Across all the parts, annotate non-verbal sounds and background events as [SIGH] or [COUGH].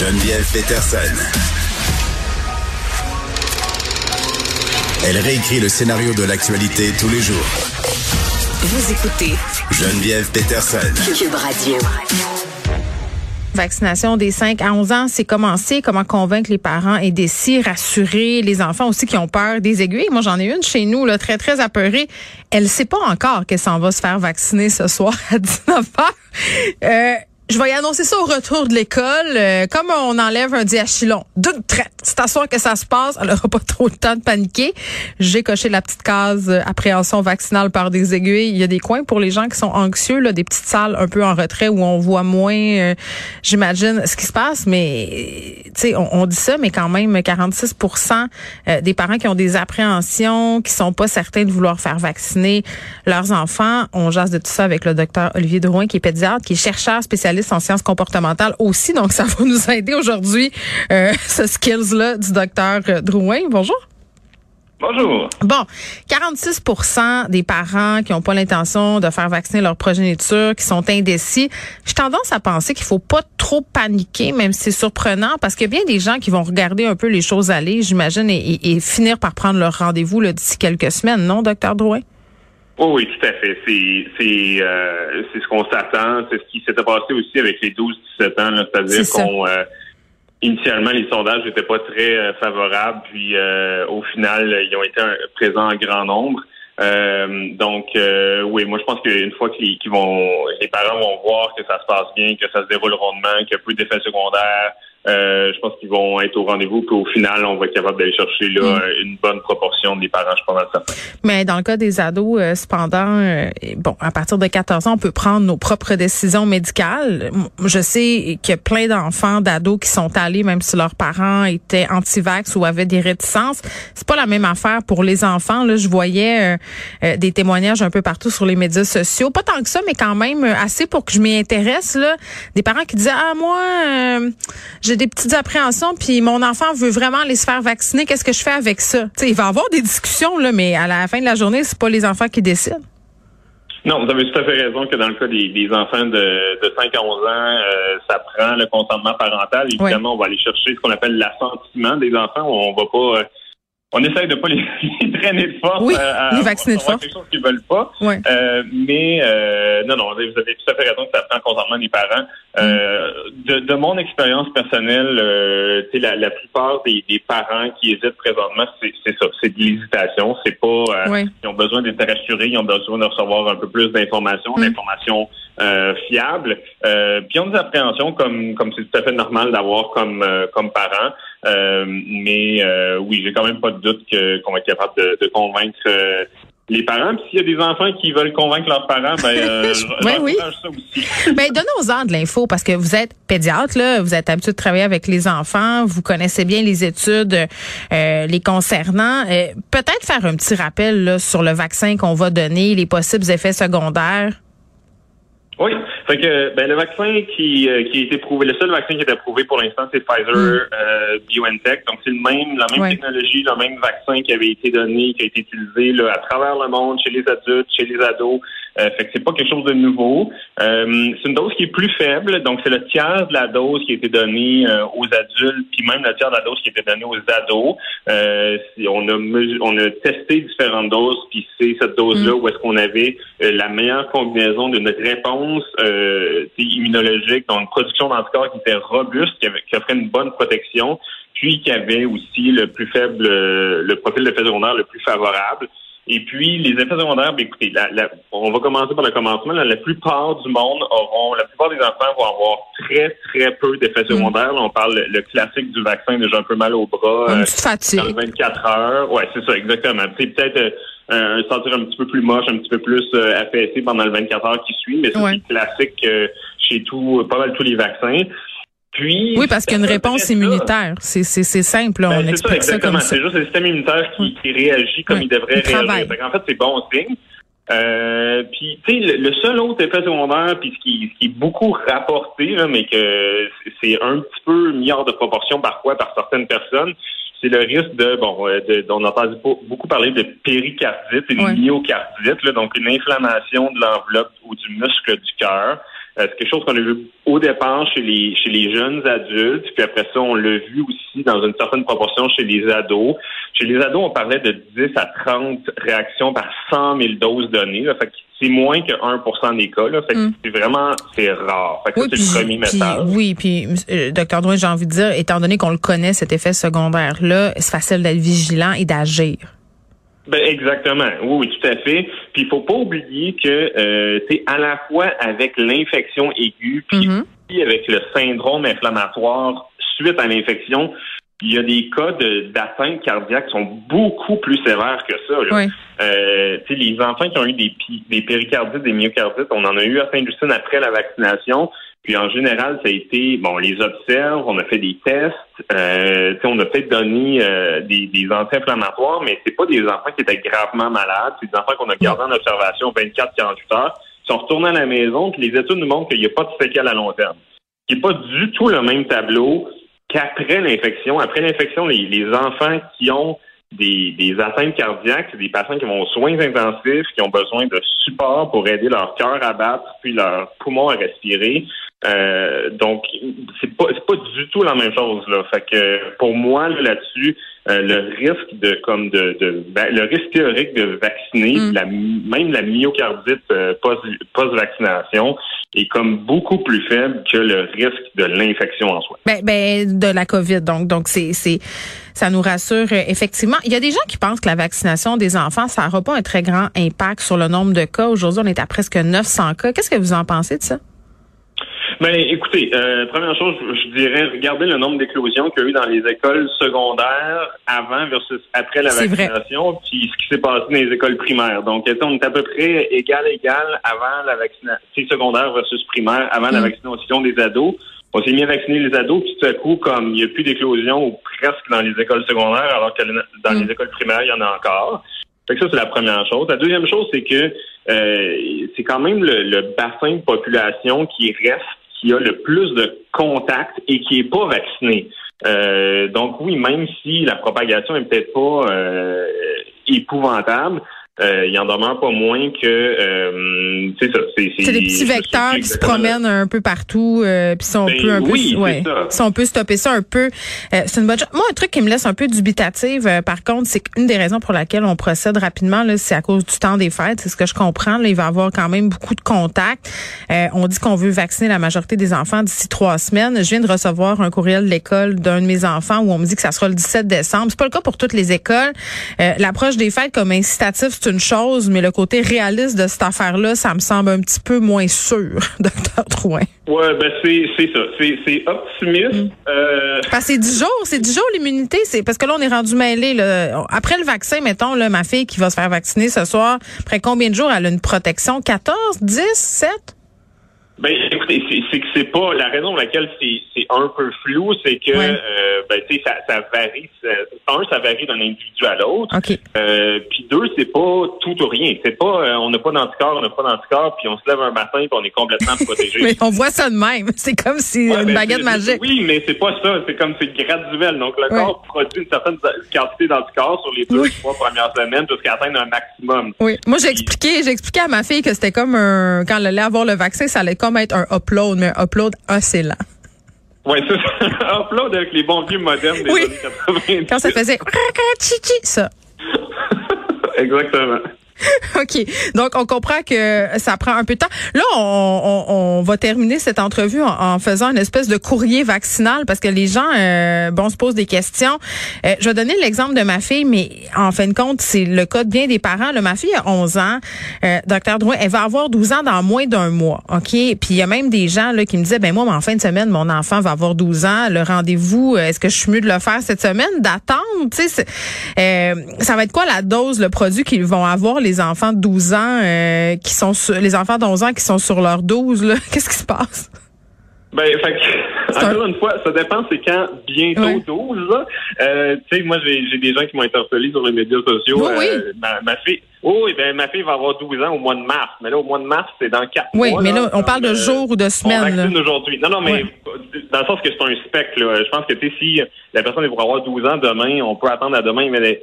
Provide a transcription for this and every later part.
Geneviève Peterson. Elle réécrit le scénario de l'actualité tous les jours. Vous écoutez Geneviève Peterson. Cube Radio. Vaccination des 5 à 11 ans, c'est commencé. Comment convaincre les parents et des rassurer les enfants aussi qui ont peur des aiguilles? Moi, j'en ai une chez nous, là, très, très apeurée. Elle sait pas encore qu'elle s'en va se faire vacciner ce soir à 19 h. Euh, je vais y annoncer ça au retour de l'école. Euh, comme on enlève un diachylon d'une traite, c'est à que ça se passe. Elle n'aura pas trop le temps de paniquer. J'ai coché la petite case euh, appréhension vaccinale par des aiguilles. Il y a des coins pour les gens qui sont anxieux, là, des petites salles un peu en retrait où on voit moins, euh, j'imagine, ce qui se passe. Mais, tu sais, on, dit ça, mais quand même, 46% des parents qui ont des appréhensions, qui sont pas certains de vouloir faire vacciner leurs enfants. On jase de tout ça avec le docteur Olivier Drouin, qui est pédiatre, qui est chercheur spécialiste en sciences comportementales aussi. Donc, ça va nous aider aujourd'hui, euh, [LAUGHS] ce skills-là du docteur Drouin. Bonjour. Bonjour. Bon, 46 des parents qui n'ont pas l'intention de faire vacciner leur progéniture, qui sont indécis. J'ai tendance à penser qu'il faut pas trop paniquer, même si c'est surprenant, parce qu'il y a bien des gens qui vont regarder un peu les choses aller, j'imagine, et, finir par prendre leur rendez-vous d'ici quelques semaines, non, docteur Drouin? Oh oui, tout à fait. C'est c'est euh, c'est ce qu'on s'attend. C'est ce qui s'était passé aussi avec les 12-17 ans. C'est-à-dire qu'on euh, initialement les sondages n'étaient pas très euh, favorables, puis au final ils ont été présents en grand nombre. donc oui, moi je pense qu'une fois que les, vont les parents vont voir que ça se passe bien, que ça se déroule rondement, qu'il n'y a plus d'effets secondaires, euh, je pense qu'ils vont être au rendez-vous, qu'au final, on va être capable d'aller chercher là, mm. une bonne proportion des parents, je pense, ça. Mais dans le cas des ados, euh, cependant, euh, bon, à partir de 14 ans, on peut prendre nos propres décisions médicales. Je sais qu'il y a plein d'enfants, d'ados qui sont allés, même si leurs parents étaient anti-vax ou avaient des réticences. C'est pas la même affaire pour les enfants. Là, je voyais des témoignages un peu partout sur les médias sociaux. Pas tant que ça, mais quand même assez pour que je m'y intéresse. Là. Des parents qui disaient, ah, moi, j'ai des petites appréhensions, puis mon enfant veut vraiment aller se faire vacciner. Qu'est-ce que je fais avec ça? il va y avoir des discussions, là, mais à la fin de la journée, c'est pas les enfants qui décident. Non, vous avez tout à fait raison que dans le cas des, enfants de, de 5 à 11 ans, euh, ça prend le consentement parental. Évidemment, on va aller chercher ce qu'on appelle l'assentiment des enfants. On va pas... Euh, on essaye de pas les, [LAUGHS] traîner de force oui, à, les vacciner de force. quelque chose qu'ils veulent pas. Euh, mais euh, non, non, vous avez tout à fait raison que ça prend consentement des parents. Euh, de, de, mon expérience personnelle, euh, la, la plupart des, des, parents qui hésitent présentement, c'est ça, c'est de l'hésitation. C'est pas euh, ils ont besoin d'être rassurés, ils ont besoin de recevoir un peu plus d'informations, mm. d'informations euh, fiables. Euh, puis ils ont des appréhensions comme comme c'est tout à fait normal d'avoir comme comme parents. Mais oui, j'ai quand même pas de doute qu'on va être capable de, de convaincre les parents. Puis s'il y a des enfants qui veulent convaincre leurs parents, ben, euh, [LAUGHS] oui. ça aussi. ben, donnez-en de l'info parce que vous êtes pédiatre, là, vous êtes habitué de travailler avec les enfants, vous connaissez bien les études euh, les concernant. Euh, peut-être faire un petit rappel là, sur le vaccin qu'on va donner, les possibles effets secondaires. Oui. Fait que ben, le vaccin qui, euh, qui a été prouvé, le seul vaccin qui a été approuvé pour l'instant, c'est Pfizer mm. euh, BioNTech. Donc c'est le même, la même technologie, le même vaccin qui avait été donné, qui a été utilisé là, à travers le monde, chez les adultes, chez les ados. Euh, fait que c'est pas quelque chose de nouveau. Euh, c'est une dose qui est plus faible, donc c'est le tiers de la dose qui a été donnée aux adultes, puis même le tiers de la dose qui a été donnée aux ados. on a on a testé différentes doses, puis c'est cette dose-là mm. où est-ce qu'on avait la meilleure combinaison de notre réponse euh, immunologique, donc une production d'anticorps qui était robuste, qui, avait, qui offrait une bonne protection, puis qui avait aussi le plus faible, euh, le profil d'effet secondaire le plus favorable. Et puis, les effets secondaires, bien, écoutez, on va commencer par le commencement. la plupart du monde auront, la plupart des enfants vont avoir très, très peu d'effets mm. secondaires. on parle le, classique du vaccin, déjà un peu mal au bras. Une euh, Dans 24 heures. Ouais, c'est ça, exactement. C'est peut-être euh, un sentir un petit peu plus moche, un petit peu plus euh, affaissé pendant le 24 heures qui suit, mais c'est classique euh, chez tout, pas mal tous les vaccins. Puis, oui, parce qu'il y a une réponse immunitaire. C'est, simple, ben, on explique ça, comme ça. C'est juste le système immunitaire qui, qui réagit comme il devrait réagir. en fait, c'est bon signe. Euh, puis, tu sais, le, seul autre effet secondaire, puis ce qui, qui est beaucoup rapporté, là, mais que c'est un petit peu mis hors de proportion parfois par certaines personnes, c'est le risque de, bon, euh, de, on entend beaucoup parler de péricardite et de myocardite, là, donc une inflammation de l'enveloppe ou du muscle du cœur. Euh, c'est quelque chose qu'on a vu au départ chez les chez les jeunes adultes, puis après ça, on l'a vu aussi dans une certaine proportion chez les ados. Chez les ados, on parlait de 10 à 30 réactions par 100 000 doses données. Là, fait c'est moins que 1 des cas. Là, fait mm. c'est vraiment c'est rare. Fait que oui, c'est le premier message. Oui, puis euh, docteur Drouin, j'ai envie de dire, étant donné qu'on le connaît, cet effet secondaire-là, c'est facile d'être vigilant et d'agir. Ben exactement. Oui, oui, tout à fait. Puis il faut pas oublier que euh, c'est à la fois avec l'infection aiguë, puis mm-hmm. avec le syndrome inflammatoire suite à l'infection, il y a des cas d'atteinte cardiaque qui sont beaucoup plus sévères que ça. Là. Euh, les enfants qui ont eu des, des péricardites, des myocardites, on en a eu à Saint-Justine après la vaccination. Puis en général, ça a été, bon, on les observe, on a fait des tests, euh, on a peut-être donné euh, des, des anti-inflammatoires, mais c'est pas des enfants qui étaient gravement malades, c'est des enfants qu'on a gardés en observation 24-48 heures, qui sont retournés à la maison, puis les études nous montrent qu'il n'y a pas de séquelles à long terme. Ce n'est pas du tout le même tableau qu'après l'infection. Après l'infection, les, les enfants qui ont des, des atteintes cardiaques, c'est des patients qui vont aux soins intensifs, qui ont besoin de support pour aider leur cœur à battre, puis leur poumon à respirer. Euh, donc, c'est pas c'est pas du tout la même chose là. Fait que pour moi là-dessus, euh, le risque de comme de, de le risque théorique de vacciner, mm. la, même la myocardite euh, post vaccination est comme beaucoup plus faible que le risque de l'infection en soi. Ben, ben de la COVID donc donc c'est c'est ça nous rassure effectivement. Il y a des gens qui pensent que la vaccination des enfants ça n'aura pas un très grand impact sur le nombre de cas. Aujourd'hui, on est à presque 900 cas. Qu'est-ce que vous en pensez de ça? Ben, écoutez, euh, première chose, je, dirais, regardez le nombre d'éclosions qu'il y a eu dans les écoles secondaires avant versus après la vaccination, puis ce qui s'est passé dans les écoles primaires. Donc, on est à peu près égal égal avant la vaccination secondaire versus primaire, avant la mm. vaccination des ados? On s'est mis à vacciner les ados, puis tout à coup, comme il n'y a plus d'éclosion ou presque dans les écoles secondaires, alors que dans les mm. écoles primaires, il y en a encore. Fait que ça, c'est la première chose. La deuxième chose, c'est que euh, c'est quand même le, le bassin de population qui reste qui a le plus de contacts et qui est pas vacciné. Euh, donc oui, même si la propagation est peut-être pas euh, épouvantable, euh, il en demeure pas moins que euh, c'est ça. C'est des petits vecteurs qui se promènent un peu partout, euh, puis si on ben peut un peu, ouais, si on peut stopper ça un peu, euh, c'est une bonne chose. Moi, un truc qui me laisse un peu dubitative, par contre, c'est qu'une des raisons pour laquelle on procède rapidement, là, c'est à cause du temps des fêtes. C'est ce que je comprends. Là, il va y avoir quand même beaucoup de contacts. on dit qu'on veut vacciner la majorité des enfants d'ici trois semaines. Je viens de recevoir un courriel de l'école d'un de mes enfants où on me dit que ça sera le 17 décembre. C'est pas le cas pour toutes les écoles. L'approche des fêtes comme incitatif, c'est une chose, mais le côté réaliste de cette affaire-là, ça me semble un petit peu moins sûr, [LAUGHS] docteur Drouin. Oui, ben c'est ça. C'est optimiste. Mm. Euh... Parce que c'est 10 jours, c'est 10 jours l'immunité. C'est parce que là, on est rendu mêlé. Là. Après le vaccin, mettons, là, ma fille qui va se faire vacciner ce soir, après combien de jours elle a une protection? 14, 10, 7? Ben, écoutez, c'est que c'est pas la raison pour laquelle c'est un peu flou, c'est que euh, ben, tu sais, ça, ça varie. un, ça varie d'un individu à l'autre. Euh, puis deux, c'est pas tout ou rien. C'est pas euh, on n'a pas d'anticorps, on n'a pas d'anticorps, puis on se lève un matin puis on est complètement [LAUGHS] protégé. mais on voit ça de même. [LAUGHS] C'est comme si une ben, baguette magique. Oui, mais c'est pas ça. C'est comme c'est graduel. Donc le corps produit une certaine quantité d'anticorps sur les deux trois premières semaines jusqu'à atteindre un maximum. Oui. Moi j'ai expliqué, j'ai expliqué à ma fille que c'était comme un quand elle allait avoir le vaccin, ça allait comme mettre un upload, mais un upload assez lent. Oui, c'est ça. [LAUGHS] upload avec les bons vieux modernes des années 90. Quand ça faisait [LAUGHS] ça. Exactement. [LAUGHS] OK. Donc, on comprend que ça prend un peu de temps. Là, on, on, va terminer cette entrevue en, faisant une espèce de courrier vaccinal parce que les gens, euh, bon, se posent des questions. Euh, je vais donner l'exemple de ma fille, mais en fin de compte, c'est le cas de bien des parents. Ma fille a 11 ans. Euh, docteur Drouin, elle va avoir 12 ans dans moins d'un mois. OK? Puis il y a même des gens là, qui me disaient, ben moi, en fin de semaine, mon enfant va avoir 12 ans. Le rendez-vous, est-ce que je suis mieux de le faire cette semaine? D'attendre? Tu sais, ça va être quoi la dose, le produit qu'ils vont avoir, les les enfants de 12 ans euh, qui sont sur, les enfants de 11 ans qui sont sur leur 12 là, [LAUGHS] qu'est-ce qui se passe? Ben, fait encore une fois, ça dépend c'est quand bientôt 12. Là. Euh, tu sais, moi j'ai des gens qui m'ont interpellé sur les médias sociaux. Oui, oui. Euh, ma, fille, oh, ben ma fille va avoir 12 ans au mois de mars. Mais là, au mois de mars, c'est dans 4 mois. Oui, mais là, on parle de jours ou de semaines. aujourd'hui. Non, non, mais dans le sens que c'est un spectre. Là. Je pense que si la personne est pour avoir 12 ans demain, on peut attendre à demain, mais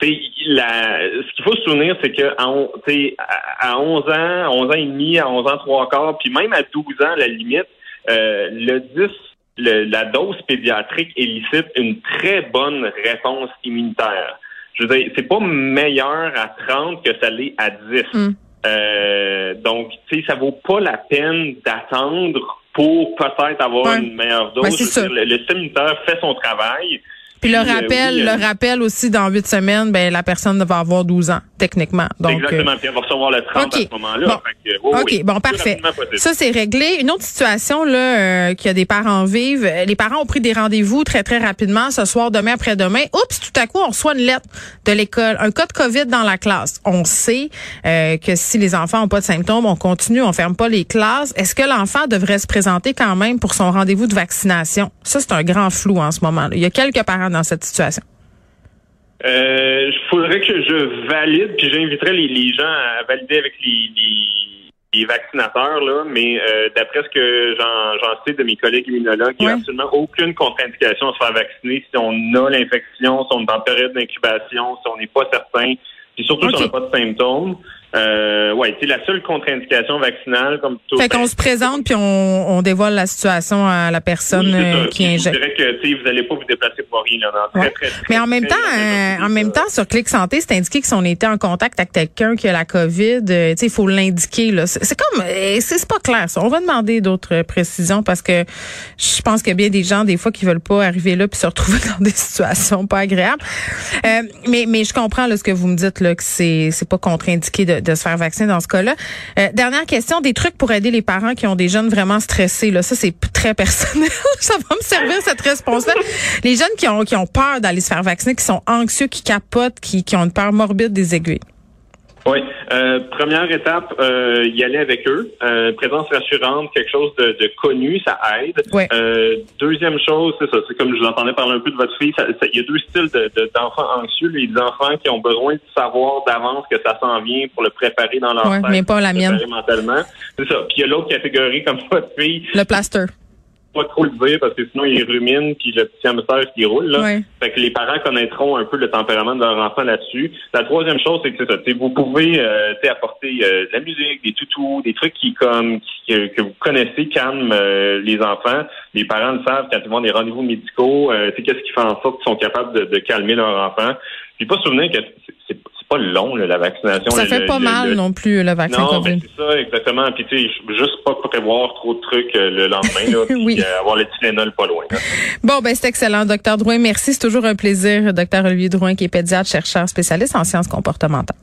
la, ce qu'il faut se souvenir, c'est que à, à 11 ans, 11 ans et demi, à 11 ans trois quarts, puis même à 12 ans, la limite, euh, le 10, la dose pédiatrique élicite une très bonne réponse immunitaire. Je veux dire, c'est pas meilleur à 30 que ça l'est à 10. Hmm. Euh, donc, tu sais, ça vaut pas la peine d'attendre pour peut-être avoir une meilleure dose. Ben, le, le système immunitaire fait son travail. Puis le rappel, le euh, rappel aussi dans huit semaines, ben la personne va avoir 12 ans techniquement. Donc, Exactement. Euh, puis elle va recevoir le 30 à ce moment-là. Bon. OK, bon, parfait. Ça, c'est réglé. Une autre situation là euh, qu'il y a des parents vivent, les parents ont pris des rendez-vous très, très rapidement ce soir, demain, après-demain. Oups, tout à coup, on reçoit une lettre de l'école, un cas de COVID dans la classe. On sait que si les enfants n'ont pas de symptômes, on continue, on ferme pas les classes. Est-ce que l'enfant devrait se présenter quand même pour son rendez-vous de vaccination? Ça, c'est un grand flou en ce moment. -là. Il y a quelques parents dans cette situation? Il euh, faudrait que je valide, puis j'inviterais les, gens à valider avec les, vaccinateurs, là, mais euh, d'après ce que j'en sais de mes collègues immunologues, il n'y a absolument aucune contre-indication à se faire vacciner si on a l'infection, si on est en période d'incubation, si on n'est pas certain, puis surtout si on n'a pas de symptômes. Euh, ouais, c'est la seule contre-indication vaccinale comme tout. Fait qu'on se présente puis on, on, dévoile la situation à la personne euh, qui injecte. Je dirais que vous n'allez pas vous déplacer pour rien. Là, très, très, Mais en même temps, euh, en même temps, sur Clic Santé, c'est indiqué que si on était en contact avec quelqu'un qui a la COVID, euh, il faut l'indiquer. Là, c'est comme, c'est pas clair. Ça. On va demander d'autres précisions parce que je pense qu'il y a bien des gens des fois qui veulent pas arriver là puis se retrouver [LAUGHS] dans des situations pas agréables. mais mais je comprends là, ce que vous me dites là que c'est c'est pas contre-indiqué de de se faire vacciner dans ce cas-là. Euh, dernière question, des trucs pour aider les parents qui ont des jeunes vraiment stressés. Là, ça c'est très personnel. [LAUGHS] ça va me servir cette réponse-là. Les jeunes qui ont qui ont peur d'aller se faire vacciner, qui sont anxieux, qui capotent, qui, qui ont une peur morbide des aiguilles. Oui. Euh, première étape, euh, y aller avec eux. Euh, présence rassurante, quelque chose de, de connu, ça aide. Euh, deuxième chose, c'est ça. C'est comme je vous entendais parler un peu de votre fille. Il y a deux styles d'enfants de, anxieux. Les enfants qui ont besoin de savoir d'avance que ça s'en vient pour le préparer dans leur ouais, mais pas la mienne. Mentalement. C'est ça. Puis il y a l'autre catégorie comme [LAUGHS] votre fille. Le plaster pas trop le dire parce que sinon il rumine puis le petit hamster qui roule là. Fait que les parents connaîtront un peu le tempérament de leur enfant là-dessus. La troisième chose c'est que c'est ça, vous pouvez euh, apporter euh, de la musique, des toutous, des trucs qui comme que vous connaissez calment euh, les enfants. Les parents le savent quand ils vont des rendez-vous médicaux, euh, c'est qu'est-ce qui fait en sorte qu'ils sont capables de, de calmer leur enfant. Puis pas souvenir que c'est pas long, la vaccination. Ça fait pas mal non plus, le vaccin non, COVID. c'est ça, exactement. Puis, tu sais, juste pas prévoir trop de trucs euh, le lendemain, là, [LAUGHS] puis euh, avoir le Tylenol pas loin. Bon, ben c'est excellent, docteur Drouin. Merci, c'est toujours un plaisir. Docteur Olivier Drouin, qui est pédiatre, chercheur spécialiste en sciences comportementales.